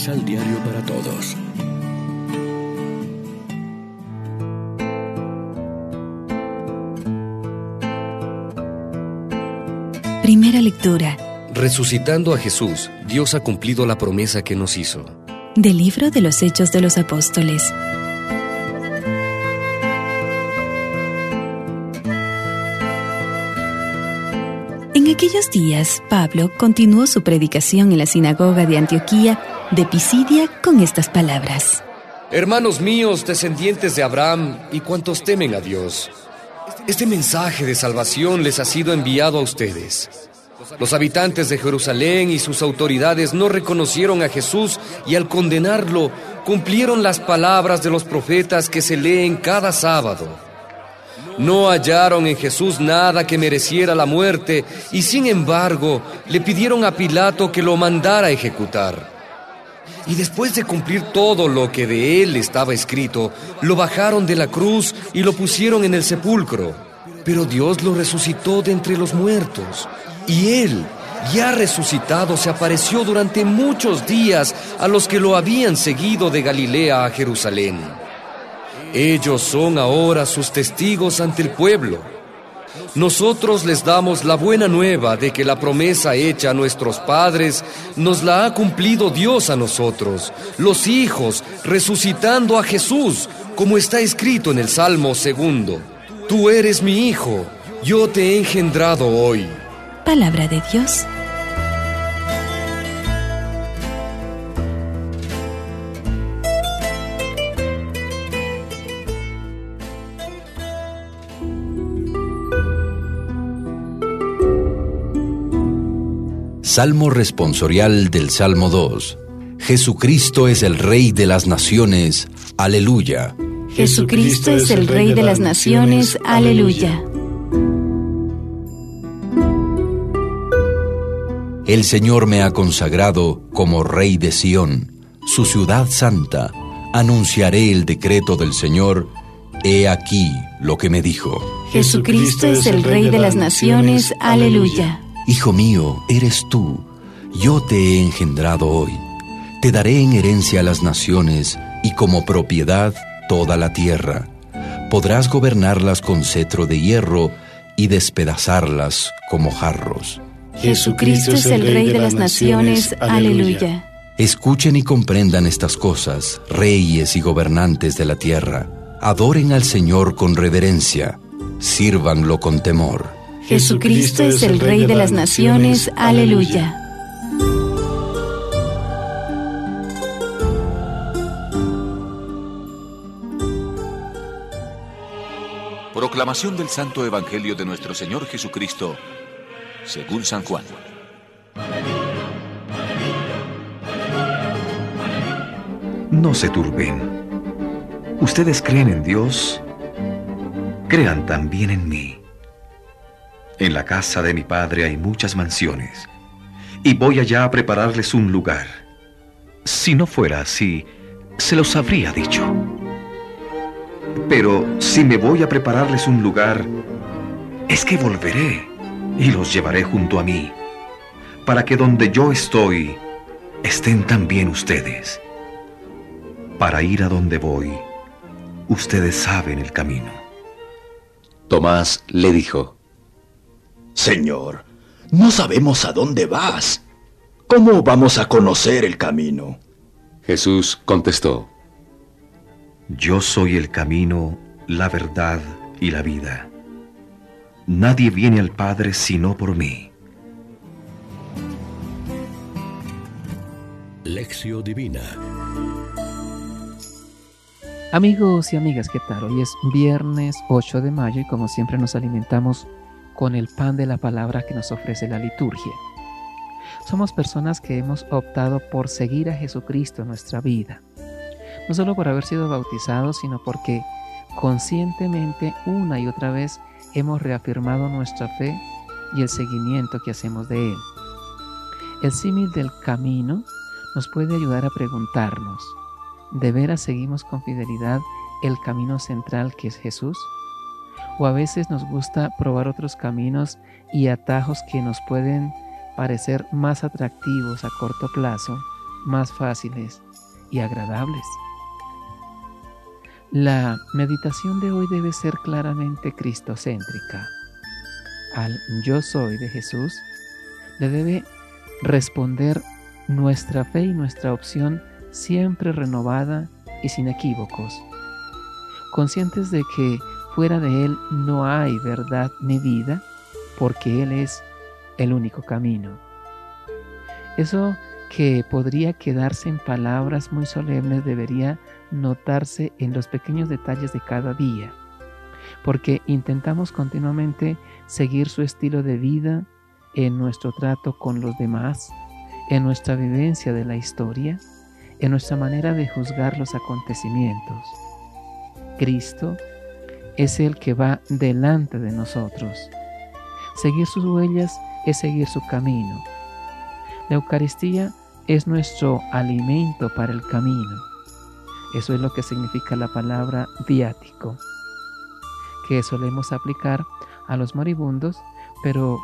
Misal Diario para Todos. Primera lectura. Resucitando a Jesús, Dios ha cumplido la promesa que nos hizo. Del libro de los Hechos de los Apóstoles. En aquellos días, Pablo continuó su predicación en la sinagoga de Antioquía de Pisidia con estas palabras. Hermanos míos, descendientes de Abraham y cuantos temen a Dios, este mensaje de salvación les ha sido enviado a ustedes. Los habitantes de Jerusalén y sus autoridades no reconocieron a Jesús y al condenarlo cumplieron las palabras de los profetas que se leen cada sábado. No hallaron en Jesús nada que mereciera la muerte y sin embargo le pidieron a Pilato que lo mandara a ejecutar. Y después de cumplir todo lo que de él estaba escrito, lo bajaron de la cruz y lo pusieron en el sepulcro. Pero Dios lo resucitó de entre los muertos. Y él, ya resucitado, se apareció durante muchos días a los que lo habían seguido de Galilea a Jerusalén. Ellos son ahora sus testigos ante el pueblo. Nosotros les damos la buena nueva de que la promesa hecha a nuestros padres nos la ha cumplido Dios a nosotros, los hijos, resucitando a Jesús, como está escrito en el Salmo segundo. Tú eres mi hijo, yo te he engendrado hoy. Palabra de Dios. Salmo responsorial del Salmo 2. Jesucristo es el Rey de las Naciones. Aleluya. Jesucristo es el Rey de las Naciones. Aleluya. El Señor me ha consagrado como Rey de Sión, su ciudad santa. Anunciaré el decreto del Señor. He aquí lo que me dijo. Jesucristo es el Rey de las Naciones. Aleluya. Hijo mío, eres tú, yo te he engendrado hoy. Te daré en herencia a las naciones y como propiedad toda la tierra. Podrás gobernarlas con cetro de hierro y despedazarlas como jarros. Jesucristo es el Rey de las Naciones. Aleluya. Escuchen y comprendan estas cosas, reyes y gobernantes de la tierra. Adoren al Señor con reverencia, sírvanlo con temor. Jesucristo es el Rey de las Naciones. Aleluya. Proclamación del Santo Evangelio de nuestro Señor Jesucristo, según San Juan. No se turben. Ustedes creen en Dios, crean también en mí. En la casa de mi padre hay muchas mansiones, y voy allá a prepararles un lugar. Si no fuera así, se los habría dicho. Pero si me voy a prepararles un lugar, es que volveré y los llevaré junto a mí, para que donde yo estoy, estén también ustedes. Para ir a donde voy, ustedes saben el camino. Tomás le dijo, Señor, no sabemos a dónde vas. ¿Cómo vamos a conocer el camino? Jesús contestó, Yo soy el camino, la verdad y la vida. Nadie viene al Padre sino por mí. Lección Divina Amigos y amigas, ¿qué tal? Hoy es viernes 8 de mayo y como siempre nos alimentamos con el pan de la palabra que nos ofrece la liturgia. Somos personas que hemos optado por seguir a Jesucristo en nuestra vida, no solo por haber sido bautizados, sino porque conscientemente una y otra vez hemos reafirmado nuestra fe y el seguimiento que hacemos de Él. El símil del camino nos puede ayudar a preguntarnos, ¿de veras seguimos con fidelidad el camino central que es Jesús? O a veces nos gusta probar otros caminos y atajos que nos pueden parecer más atractivos a corto plazo, más fáciles y agradables. La meditación de hoy debe ser claramente cristocéntrica. Al yo soy de Jesús le debe responder nuestra fe y nuestra opción siempre renovada y sin equívocos, conscientes de que fuera de Él no hay verdad ni vida, porque Él es el único camino. Eso que podría quedarse en palabras muy solemnes debería notarse en los pequeños detalles de cada día, porque intentamos continuamente seguir su estilo de vida en nuestro trato con los demás, en nuestra vivencia de la historia, en nuestra manera de juzgar los acontecimientos. Cristo es el que va delante de nosotros. Seguir sus huellas es seguir su camino. La Eucaristía es nuestro alimento para el camino. Eso es lo que significa la palabra viático, que solemos aplicar a los moribundos, pero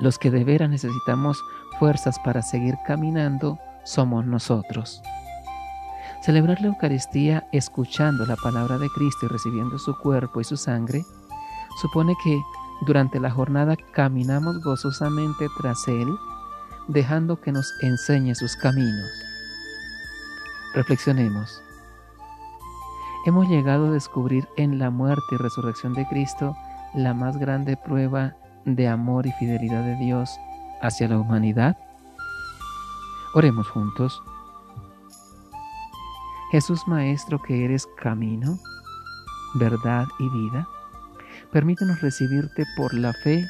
los que de veras necesitamos fuerzas para seguir caminando somos nosotros. Celebrar la Eucaristía escuchando la palabra de Cristo y recibiendo su cuerpo y su sangre supone que durante la jornada caminamos gozosamente tras Él, dejando que nos enseñe sus caminos. Reflexionemos. Hemos llegado a descubrir en la muerte y resurrección de Cristo la más grande prueba de amor y fidelidad de Dios hacia la humanidad. Oremos juntos. Jesús Maestro que eres camino, verdad y vida, permítenos recibirte por la fe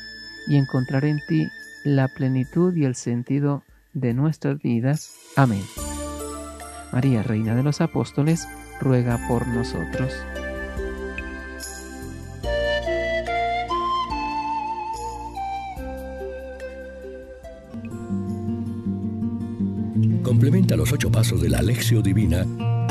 y encontrar en ti la plenitud y el sentido de nuestras vidas. Amén. María, Reina de los Apóstoles, ruega por nosotros. Complementa los ocho pasos de la Alexio Divina